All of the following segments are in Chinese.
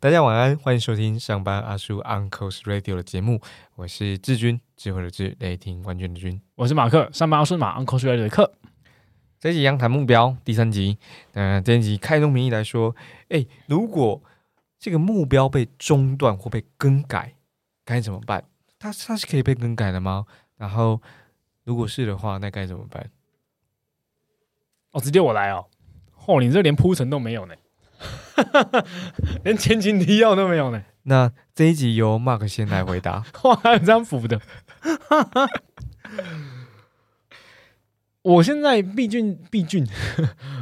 大家晚安，欢迎收听上班阿叔 Uncle's Radio 的节目，我是志军，智慧的智，雷霆冠军的军。我是马克，上班阿叔马 Uncle's Radio 的客。这一集阳谈目标第三集，那这一集开宗明义来说，哎，如果这个目标被中断或被更改，该怎么办？它它是可以被更改的吗？然后如果是的话，那该怎么办？哦，直接我来哦。哦，你这连铺陈都没有呢，连前情提要都没有呢。那这一集由 Mark 先来回答。哇，还有这样补的。我现在毕竟毕竟，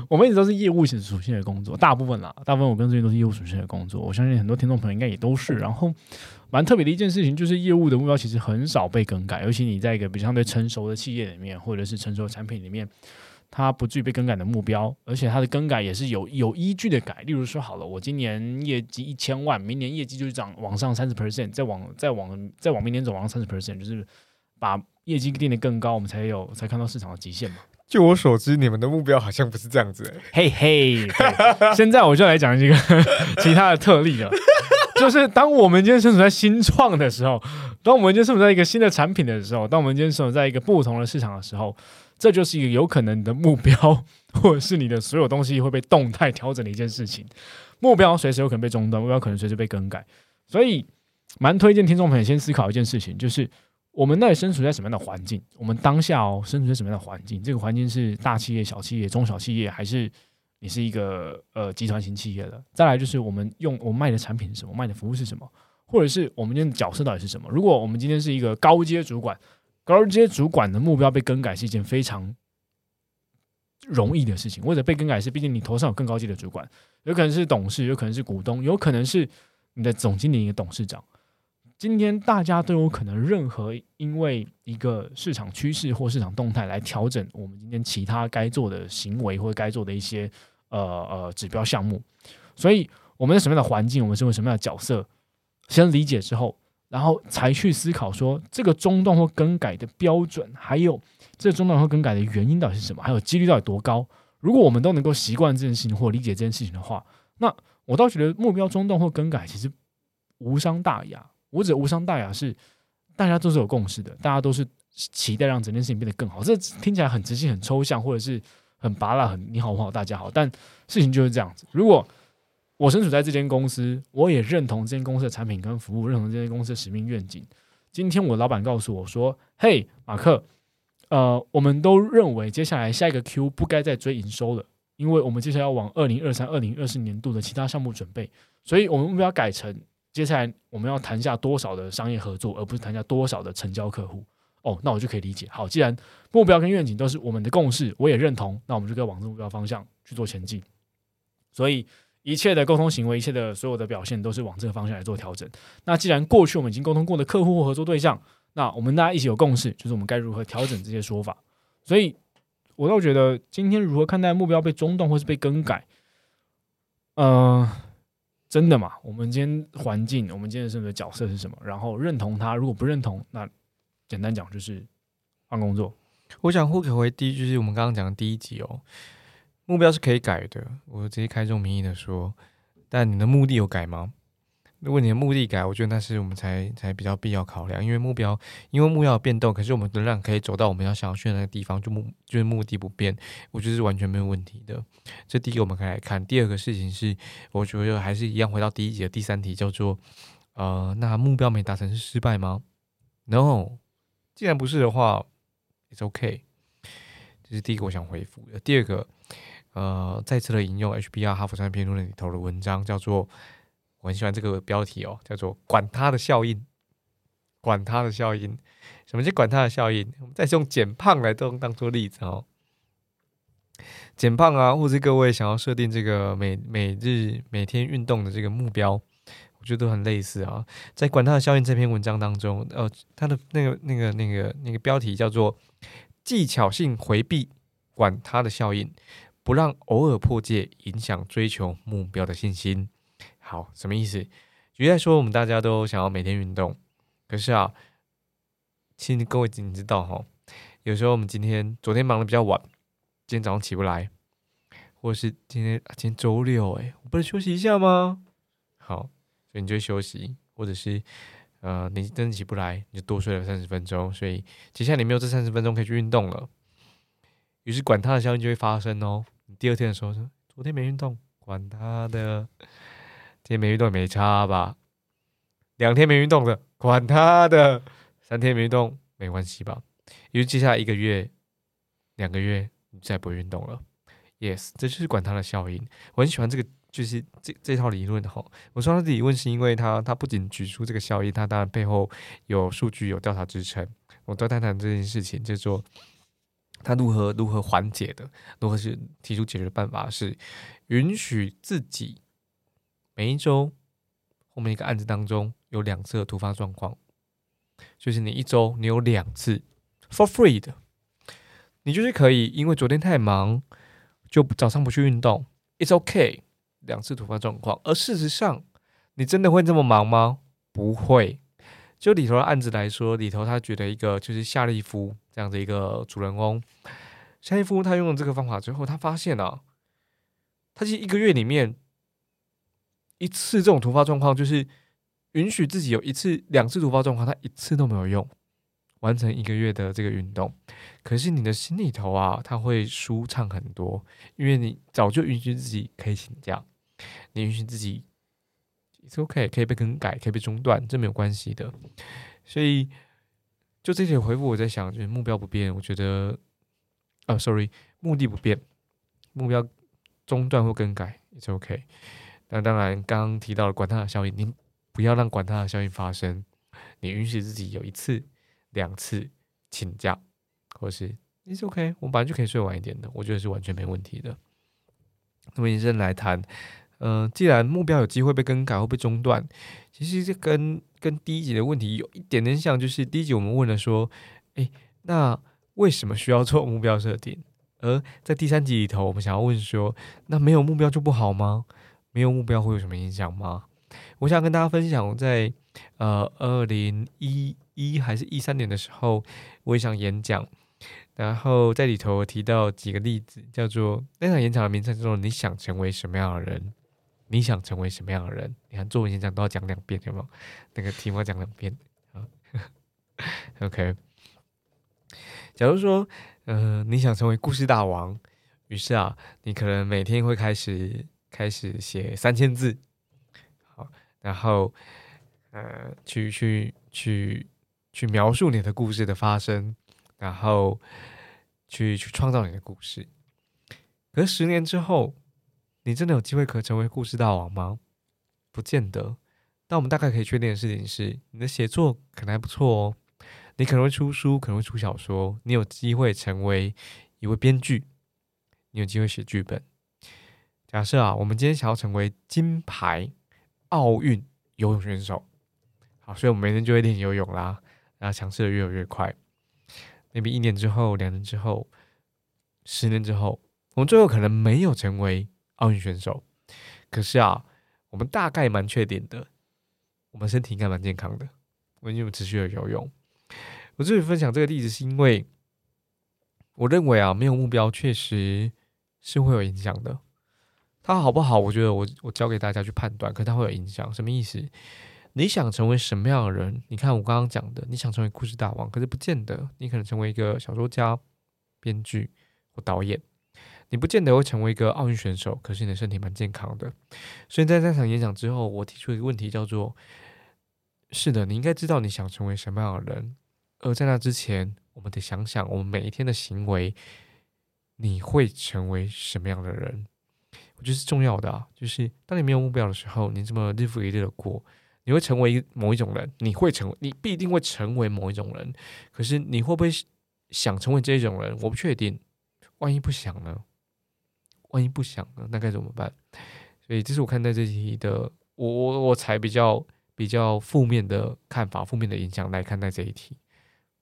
我们一直都是业务型属性的工作，大部分啦，大部分我跟这些都是业务属性的工作。我相信很多听众朋友应该也都是。然后，蛮特别的一件事情就是，业务的目标其实很少被更改，尤其你在一个比较相对成熟的企业里面，或者是成熟的产品里面，它不具备更改的目标，而且它的更改也是有有依据的改。例如说，好了，我今年业绩一千万，明年业绩就是涨往上三十 percent，再往再往再往明年走往上三十 percent，就是把。业绩定得更高，我们才有才看到市场的极限嘛。就我所知，你们的目标好像不是这样子。嘿嘿，现在我就来讲一个 其他的特例了，就是当我们今天身处在新创的时候，当我们今天身处在一个新的产品的时候，当我们今天身处在一个不同的市场的时候，这就是一个有可能你的目标，或者是你的所有东西会被动态调整的一件事情。目标随时有可能被中断，目标可能随时被更改，所以蛮推荐听众朋友先思考一件事情，就是。我们到底身处在什么样的环境？我们当下哦，身处在什么样的环境？这个环境是大企业、小企业、中小企业，还是你是一个呃集团型企业的？再来就是我们用我们卖的产品是什么，卖的服务是什么，或者是我们今天的角色到底是什么？如果我们今天是一个高阶主管，高阶主管的目标被更改是一件非常容易的事情，或者被更改是，毕竟你头上有更高级的主管，有可能是董事，有可能是股东，有可能是你的总经理、一个董事长。今天大家都有可能任何因为一个市场趋势或市场动态来调整我们今天其他该做的行为或者该做的一些呃呃指标项目，所以我们在什么样的环境，我们身为什么样的角色，先理解之后，然后才去思考说这个中断或更改的标准，还有这个中断或更改的原因到底是什么，还有几率到底多高。如果我们都能够习惯这件事情或理解这件事情的话，那我倒觉得目标中断或更改其实无伤大雅。我指无伤大雅是大家都是有共识的，大家都是期待让整件事情变得更好。这听起来很直接、很抽象，或者是很拔辣、很你好我好大家好。但事情就是这样子。如果我身处在这间公司，我也认同这间公司的产品跟服务，认同这间公司的使命愿景。今天我老板告诉我说：“嘿，马克，呃，我们都认为接下来下一个 Q 不该再追营收了，因为我们接下来要往二零二三、二零二四年度的其他项目准备，所以我们目标改成。”接下来我们要谈下多少的商业合作，而不是谈下多少的成交客户。哦，那我就可以理解。好，既然目标跟愿景都是我们的共识，我也认同，那我们就可以往这目标方向去做前进。所以一切的沟通行为，一切的所有的表现，都是往这个方向来做调整。那既然过去我们已经沟通过的客户或合作对象，那我们大家一起有共识，就是我们该如何调整这些说法。所以，我倒觉得今天如何看待目标被中断或是被更改，嗯。真的嘛？我们今天环境，我们今天身的角色是什么？然后认同他，如果不认同，那简单讲就是换工作。我想互可回第一就是我们刚刚讲的第一集哦，目标是可以改的。我直接开宗明义的说，但你的目的有改吗？如果你的目的改，我觉得那是我们才才比较必要考量，因为目标因为目标变动，可是我们仍然可以走到我们要想要去的那个地方，就目就是目的不变，我觉得是完全没有问题的。这第一个我们可以来看，第二个事情是，我觉得还是一样回到第一节的第三题，叫做呃，那目标没达成是失败吗？No，既然不是的话，It's OK。这是第一个我想回复的。第二个，呃，再次的引用 HBR 哈佛商业评论里头的文章，叫做。我很喜欢这个标题哦，叫做“管他的效应”。管他的效应，什么叫管他的效应？我们再用减胖来当当做例子哦。减胖啊，或者各位想要设定这个每每日每天运动的这个目标，我觉得都很类似啊。在“管他的效应”这篇文章当中，呃，他的那个那个那个那个标题叫做“技巧性回避管他的效应，不让偶尔破戒影响追求目标的信心”。好，什么意思？举例来说，我们大家都想要每天运动，可是啊，其实各位你知道哈，有时候我们今天昨天忙的比较晚，今天早上起不来，或是今天今天周六哎，我不能休息一下吗？好，所以你就休息，或者是呃你真的起不来，你就多睡了三十分钟，所以接下来你没有这三十分钟可以去运动了，于是管他的效应就会发生哦。你第二天的时候说昨天没运动，管他的，今天没运动也没差吧？两天没运动的，管他的。三天没运动没关系吧？因为接下来一个月、两个月你再不会运动了。Yes，这就是管它的效应。我很喜欢这个，就是这这套理论哈。我说他的理论是因为它它不仅举出这个效应，它当然背后有数据、有调查支撑。我都谈谈这件事情，就是说它如何如何缓解的，如何是提出解决的办法，是允许自己每一周后面一个案子当中有两次的突发状况。就是你一周你有两次 for free 的，你就是可以因为昨天太忙，就早上不去运动，it's okay。两次突发状况，而事实上，你真的会这么忙吗？不会。就里头的案子来说，里头他觉得一个就是夏利夫这样的一个主人公，夏利夫他用了这个方法之后，他发现啊，他其实一个月里面一次这种突发状况就是。允许自己有一次、两次突发状况，他一次都没有用完成一个月的这个运动，可是你的心里头啊，他会舒畅很多，因为你早就允许自己可以请假，你允许自己，it's OK，可以被更改，可以被中断，这没有关系的。所以就这些回复，我在想，就是目标不变，我觉得，啊，sorry，目的不变，目标中断或更改，it's OK。那当然，刚刚提到了管他的效应，你。不要让管他的效应发生，你允许自己有一次、两次请假，或是 it's OK，我本来就可以睡晚一点的，我觉得是完全没问题的。那么，医生来谈，呃，既然目标有机会被更改或被中断，其实这跟跟第一集的问题有一点点像，就是第一集我们问了说，诶，那为什么需要做目标设定？而在第三集里头，我们想要问说，那没有目标就不好吗？没有目标会有什么影响吗？我想跟大家分享，在呃二零一一还是一三年的时候，我一场演讲，然后在里头提到几个例子，叫做那场演讲的名称叫做“你想成为什么样的人？你想成为什么样的人？”你看，作文演讲都要讲两遍，有没有？那个题目要讲两遍啊。OK，假如说，呃，你想成为故事大王，于是啊，你可能每天会开始开始写三千字。好然后，呃，去去去去描述你的故事的发生，然后去去创造你的故事。可是十年之后，你真的有机会可成为故事大王吗？不见得。但我们大概可以确定的事情是，你的写作可能还不错哦。你可能会出书，可能会出小说，你有机会成为一位编剧，你有机会写剧本。假设啊，我们今天想要成为金牌。奥运游泳选手，好，所以我们每天就会练游泳啦，然后尝试的越游越快。maybe 一年之后、两年之后、十年之后，我们最后可能没有成为奥运选手，可是啊，我们大概蛮确定的，我们身体应该蛮健康的，为我们持续的游泳。我这里分享这个例子，是因为我认为啊，没有目标确实是会有影响的。它好不好？我觉得我我教给大家去判断，可它会有影响。什么意思？你想成为什么样的人？你看我刚刚讲的，你想成为故事大王，可是不见得。你可能成为一个小说家、编剧或导演，你不见得会成为一个奥运选手。可是你的身体蛮健康的。所以在那场演讲之后，我提出一个问题，叫做：是的，你应该知道你想成为什么样的人。而在那之前，我们得想想，我们每一天的行为，你会成为什么样的人？我觉得是重要的啊，就是当你没有目标的时候，你这么日复一日的过，你会成为某一种人，你会成，你必定会成为某一种人。可是你会不会想成为这种人？我不确定。万一不想呢？万一不想呢？那该怎么办？所以这是我看待这题的，我我我才比较比较负面的看法，负面的影响来看待这一题。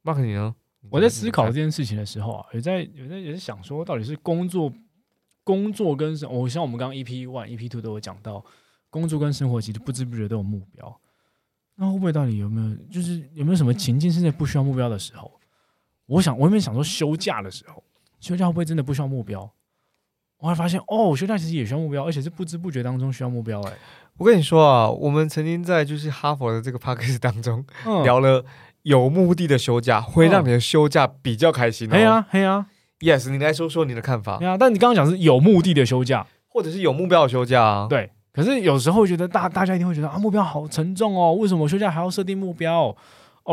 Mark 你呢？我在思考这件事情的时候啊，也在有在也是想说，到底是工作。工作跟生，我像我们刚刚 EP one、EP two 都有讲到，工作跟生活其实不知不觉都有目标。那会不会到底有没有，就是有没有什么情境是在不需要目标的时候？我想，我有没有想说休假的时候，休假会不会真的不需要目标？我还发现，哦，休假其实也需要目标，而且是不知不觉当中需要目标、哎，我跟你说啊，我们曾经在就是哈佛的这个 p a c k a g e 当中 嗯，聊了有目的的休假，会让你的休假比较开心哦。嘿呀，嘿呀，，yes，你来说说你的看法对啊。但你刚刚讲是有目的的休假，或者是有目标的休假啊？，对。可是有时候觉得大大家一定会觉得啊，目标好沉重哦，为什么休假还要设定目标？哦，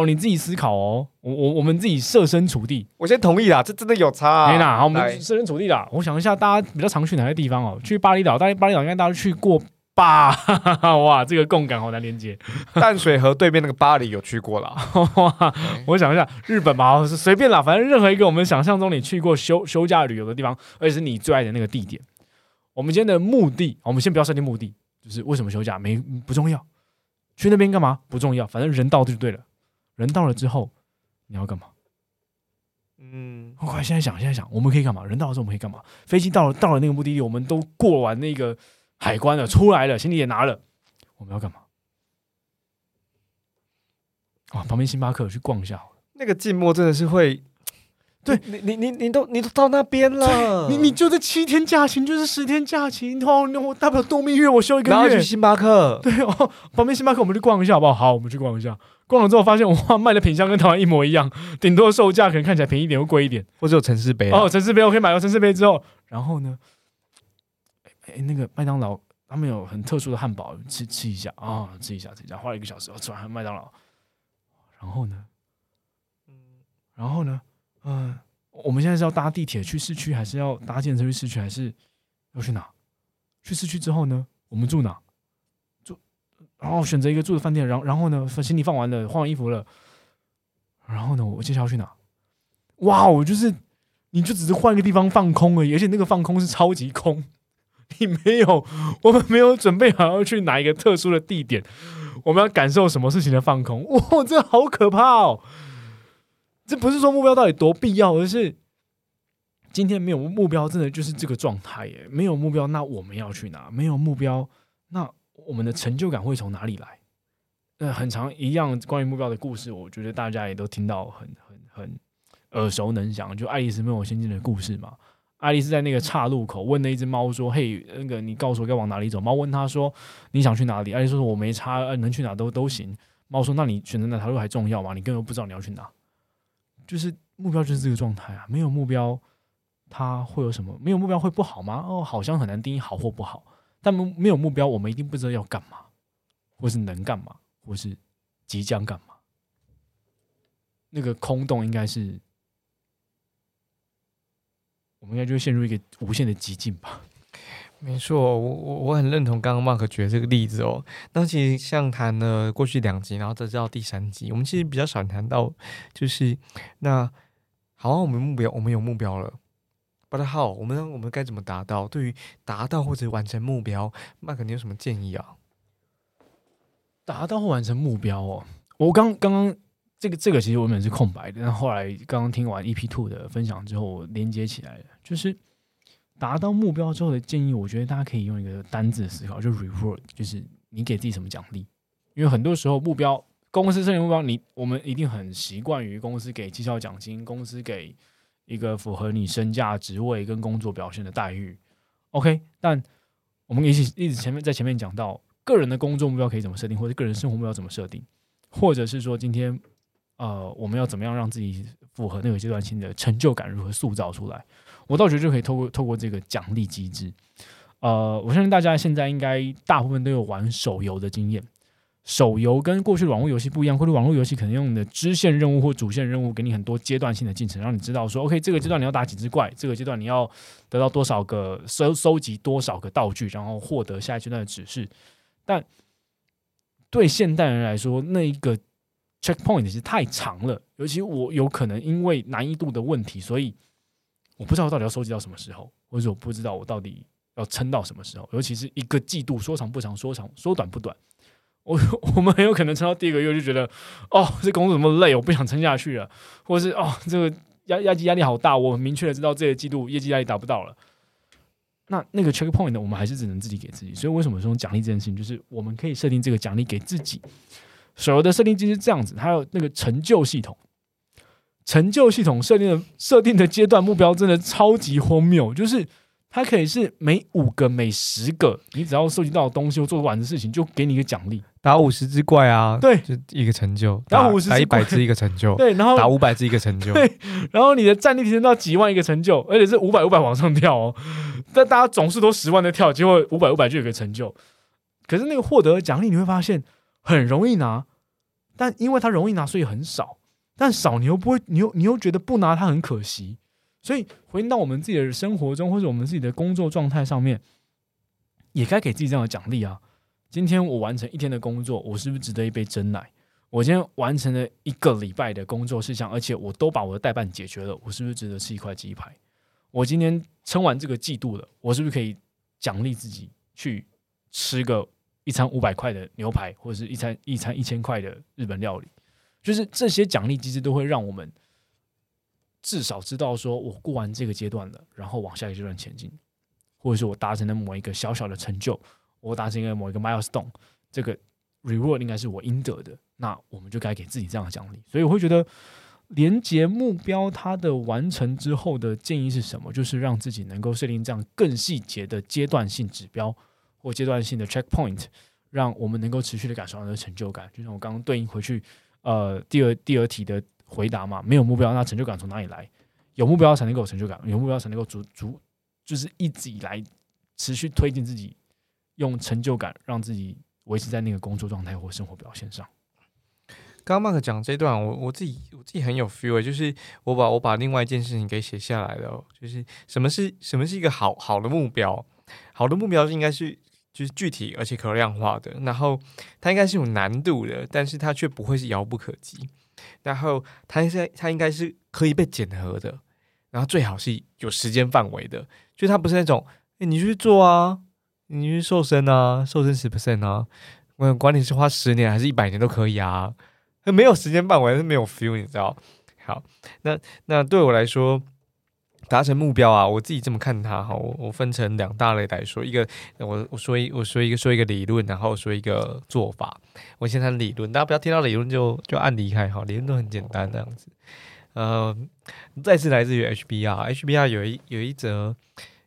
你自己思考哦，我我我们自己设身处地，我先同意啦，这真的有差、啊。没啦，好，我们设身处地啦。我想一下，大家比较常去哪些地方哦？去巴厘岛，大概巴厘岛应该大家都去过吧？哇，这个共感好难连接。淡水河对面那个巴黎有去过啦。哇，我想一下，日本吧，是随便啦，反正任何一个我们想象中你去过休休假旅游的地方，而且是你最爱的那个地点。我们今天的目的，我们先不要设定目的，就是为什么休假没不重要，去那边干嘛不重要，反正人到就对了。人到了之后，你要干嘛？嗯，我快现在想，现在想，我们可以干嘛？人到了之后我们可以干嘛？飞机到了，到了那个目的地，我们都过完那个海关了，出来了，行李也拿了，我们要干嘛？啊，旁边星巴克去逛一下好了。那个静默真的是会，对。你你你你都你都到那边了，你你就这七天假期，你就是十天假期，哦，那我大不了度蜜月，我休一个月。然后去。星巴克，对哦，旁边星巴克我们去逛一下好不好？好，我们去逛一下。逛了之后发现，哇，卖的品相跟台湾一模一样，顶多售价可能看起来便宜一点或贵一点。或者有城市杯啊。哦，城市杯我可以买到城市杯之后，然后呢，哎、哎那个麦当劳他们有很特殊的汉堡，吃吃一下啊、吃一下吃一下，花了一个小时，我吃完麦当劳，然后呢，嗯。然后呢，嗯、我们现在是要搭地铁去市区，还是要搭电车去市区，还是要去哪？去市区之后呢，我们住哪？住，然后选择一个住的饭店，然后然后呢，行李放完了，换完衣服了，然后呢，我接下来要去哪？哇，我就是你就只是换个地方放空而已，而且那个放空是超级空，你没有，我们没有准备好要去哪一个特殊的地点，我们要感受什么事情的放空，哇，这好可怕哦！这不是说目标到底多必要，而是今天没有目标，真的就是这个状态耶。没有目标，那我们要去哪？没有目标，那我们的成就感会从哪里来？呃，很长一样关于目标的故事，我觉得大家也都听到很很很耳熟能详，就《爱丽丝梦游仙境》的故事嘛。爱丽丝在那个岔路口问了一只猫说：“嘿，那个你告诉我该往哪里走？”猫问他说：“你想去哪里？”爱丽丝说：“我没差，能去哪都都行。”猫说：“那你选择哪条路还重要吗？你根本不知道你要去哪。”就是目标就是这个状态啊，没有目标，它会有什么？没有目标会不好吗？哦，好像很难定义好或不好。但没没有目标，我们一定不知道要干嘛，或是能干嘛，或是即将干嘛。那个空洞应该是，我们应该就会陷入一个无限的极境吧。没错，我我我很认同刚刚 Mark 举的这个例子哦。那其实像谈了过去两集，然后再到第三集，我们其实比较少谈到，就是那好、啊，我们目标我们有目标了，But how？我们我们该怎么达到？对于达到或者完成目标，Mark 你有什么建议啊？达到或完成目标哦，我刚刚刚这个这个其实我原本是空白的，但后来刚刚听完 EP Two 的分享之后，我连接起来了，就是达到目标之后的建议，我觉得大家可以用一个单字思考，就 reward，就是你给自己什么奖励，因为很多时候目标公司设定目标，你我们一定很习惯于公司给绩效奖金，公司给一个符合你身价、职位跟工作表现的待遇，OK，但我们一起一直前面在前面讲到。个人的工作目标可以怎么设定，或者个人生活目标怎么设定，或者是说今天呃我们要怎么样让自己符合那个阶段性的成就感如何塑造出来？我倒觉得就可以透过透过这个奖励机制。呃，我相信大家现在应该大部分都有玩手游的经验。手游跟过去的网络游戏不一样，过去网络游戏可能用你的支线任务或主线任务给你很多阶段性的进程，让你知道说，OK，这个阶段你要打几只怪，这个阶段你要得到多少个收收集多少个道具，然后获得下一阶段的指示。但对现代人来说，那一个 checkpoint 其实太长了，尤其我有可能因为难易度的问题，所以我不知道我到底要收集到什么时候，或者我不知道我到底要撑到什么时候。尤其是一个季度，说长不长，说长说短不短。我我们很有可能撑到第一个月就觉得，哦，这工作怎么累，我不想撑下去了，或是哦，这个压压力压力好大，我明确的知道这个季度业绩压力达不到了。那那个 checkpoint 呢，我们还是只能自己给自己。所以为什么说奖励这件事情，就是我们可以设定这个奖励给自己，手游的设定机制这样子，它有那个成就系统，成就系统设定的设定的阶段目标真的超级荒谬，就是它可以是每五个、每十个，你只要收集到的东西或做完的事情，就给你一个奖励。打五十只怪啊，对就一个成就；打50只打一百怪只一个成就，对，然后打五百只一个成就。对然后你的战力提升到几万一个成就，而且是五百五百往上跳哦。但大家总是都十万的跳，结果五百五百就有个成就。可是那个获得的奖励，你会发现很容易拿，但因为它容易拿，所以很少。但少你又不会，你又你又觉得不拿它很可惜。所以回到我们自己的生活中，或者我们自己的工作状态上面，也该给自己这样的奖励啊。今天我完成一天的工作，我是不是值得一杯真奶？我今天完成了一个礼拜的工作事项，而且我都把我的代办解决了，我是不是值得吃一块鸡排？我今天撑完这个季度了，我是不是可以奖励自己去吃个一餐五百块的牛排，或者是一餐一餐一千块的日本料理？就是这些奖励机制都会让我们至少知道说我过完这个阶段了，然后往下一个阶段前进，或者是我达成了某一个小小的成就，我达成一个某一个 milestone，这个 reward 应该是我应得的，那我们就该给自己这样的奖励。所以我会觉得，连接目标它的完成之后的建议是什么？就是让自己能够设定这样更细节的阶段性指标或阶段性的 checkpoint，让我们能够持续的感受到那个成就感。就像我刚刚对应回去，呃，第二第二题的回答嘛，没有目标，那成就感从哪里来？有目标才能够有成就感，有目标才能够足足就是一直以来持续推进自己，用成就感让自己维持在那个工作状态或生活表现上。刚刚 Mark 讲这段，我我自己我自己很有 feel，就是我把我把另外一件事情给写下来了，就是什么是什么是一个好好的目标？好的目标应该是就是具体而且可量化的，然后它应该是有难度的，但是它却不会是遥不可及，然后它应该它应该是可以被检核的，然后最好是有时间范围的，就它不是那种，你去做啊，你去瘦身啊，瘦身十 percent 啊，我管你是花十年还是一百年都可以啊。没有时间范围是没有 feel，你知道？好，那那对我来说，达成目标啊，我自己这么看它哈，我我分成两大类来说，一个我我说一我说一个说一个理论，然后说一个做法。我先谈理论，大家不要听到理论就就按离开哈，理论都很简单这样子。呃，再次来自于 HBR，HBR 有一有一则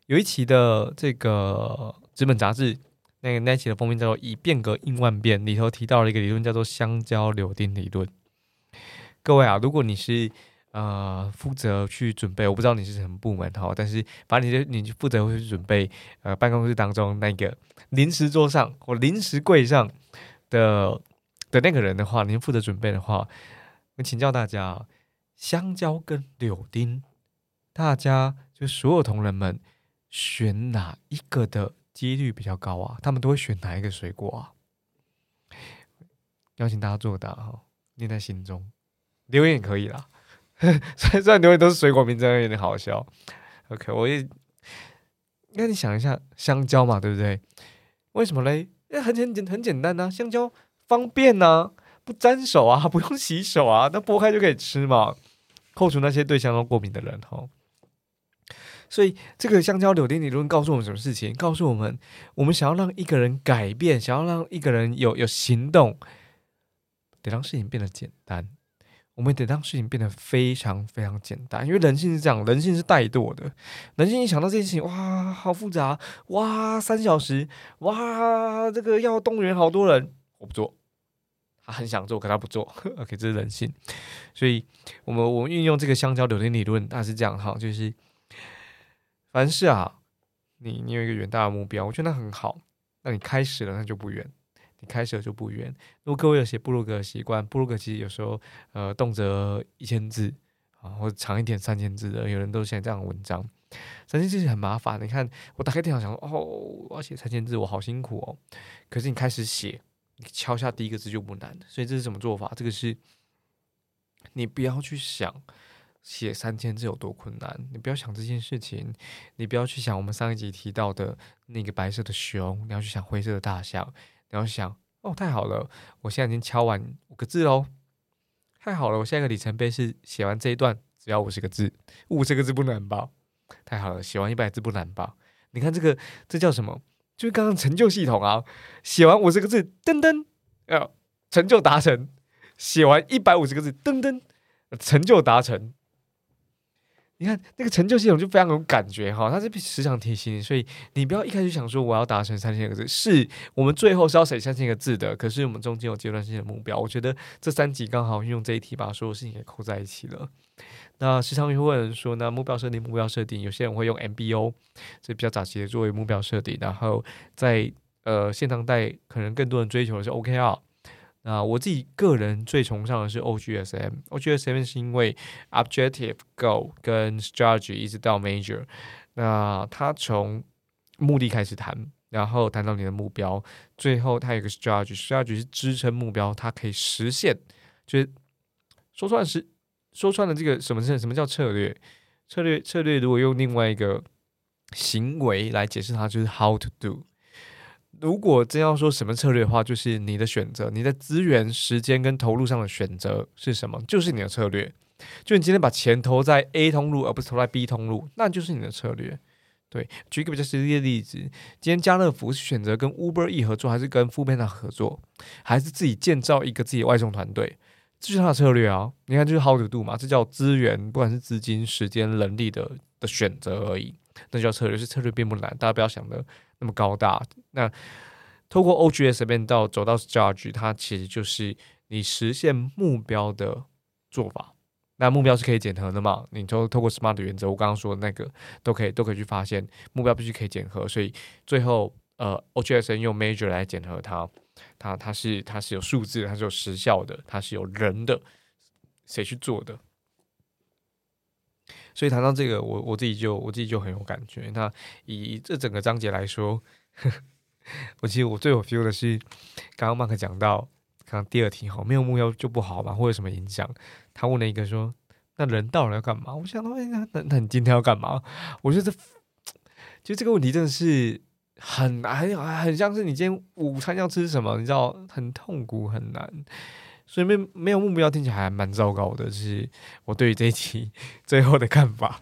有一期的这个纸本杂志。那个那期的封面叫做“以变革应万变”，里头提到了一个理论，叫做“香蕉柳丁理论”。各位啊，如果你是呃负责去准备，我不知道你是什么部门哈，但是反正你就你就负责去准备呃办公室当中那个临时桌上或临时柜上的的那个人的话，您负责准备的话，我请教大家，香蕉跟柳丁，大家就所有同仁们选哪一个的？几率比较高啊，他们都会选哪一个水果啊？邀请大家作答哈，念在心中，留言也可以啦。虽然虽然留言都是水果名字，有点好笑。OK，我也，那你想一下，香蕉嘛，对不对？为什么嘞？那很简简很简单呐、香蕉方便呐、不沾手啊，不用洗手啊，那剥开就可以吃嘛。扣除那些对香蕉过敏的人哈。所以，这个香蕉柳丁理论告诉我们什么事情？告诉我们，我们想要让一个人改变，想要让一个人有有行动，得让事情变得简单。我们得让事情变得非常非常简单，因为人性是这样，人性是怠惰的。人性一想到这件事情，哇，好复杂，哇，三小时，哇，这个要动员好多人，我不做。他很想做，可他不做。OK，这是人性。所以，我们我们运用这个香蕉柳丁理论，它是这样哈，就是。凡事啊，你你有一个远大的目标，我觉得那很好。那你开始了，那就不远；你开始就不远。如果各位有写布鲁格的习惯，布鲁格其实有时候呃动辄一千字啊，或长一点三千字的，有人都写这样的文章。三千字很麻烦，你看我打开电脑想，哦，我要写三千字，我好辛苦哦。可是你开始写，你敲下第一个字就不难。所以这是什么做法？这个是你不要去想。写三千字有多困难？你不要想这件事情，你不要去想我们上一集提到的那个白色的熊，你要去想灰色的大象，然后想哦，太好了，我现在已经敲完五个字喽，太好了，我下一个里程碑是写完这一段只要五十个字，五十个字不难吧？太好了，写完一百字不难吧？你看这个，这叫什么？就是刚刚成就系统啊，写完五十个字，噔噔，呃，成就达成，写完一百五十个字，噔噔，成就达成。你看那个成就系统就非常有感觉哈，它是时常提醒你，所以你不要一开始想说我要达成三千个字，是我们最后是要写三千个字的，可是我们中间有阶段性的目标。我觉得这三集刚好运用这一题把所有事情给扣在一起了。那时常会有人说，那目标设定，目标设定，有些人会用 MBO，这比较早期的作为目标设定，然后在呃现当代可能更多人追求的是 OKR。那我自己个人最崇尚的是 OGSM，OGSM 是因为 Objective、Goal 跟 Strategy 一直到 Major，那它从目的开始谈，然后谈到你的目标，最后它有个 Strategy，Strategy 是支撑目标，它可以实现。就是说穿是说穿了这个什么是什么叫策略？策略策略如果用另外一个行为来解释它，就是 How to do。如果真要说什么策略的话，就是你的选择，你的资源、时间跟投入上的选择是什么，就是你的策略。就你今天把钱投在 A 通路，而不是投在 B 通路，那就是你的策略。对，举一个比较实际的例子，今天家乐福是选择跟 Uber E 合作，还是跟 f o o p a n 合作，还是自己建造一个自己的外送团队，这就是他的策略啊。你看，就是 How to do 嘛，这叫资源，不管是资金、时间、人力的的选择而已。那叫策略，是策略并不难，大家不要想的那么高大。那透过 OGS 变到走到 Strategy，它其实就是你实现目标的做法。那目标是可以检核的嘛？你透透过 SMART 原则，我刚刚说的那个都可以都可以去发现目标必须可以检核。所以最后呃 OGS 用 Major 来检核它，它它是它是有数字，它是有时效的，它是有人的，谁去做的？所以谈到这个，我我自己就我自己就很有感觉。那以这整个章节来说，我其实我最有 feel 的是，刚刚 Mark 讲到，刚第二题哈，没有目标就不好嘛，会有什么影响？他问了一个说，那人到了要干嘛？我想到，那那那你今天要干嘛？我觉得，就这个问题真的是很难，很像是你今天午餐要吃什么，你知道，很痛苦，很难。所以没没有目标听起来还蛮糟糕的，是我对于这一期 最后的看法。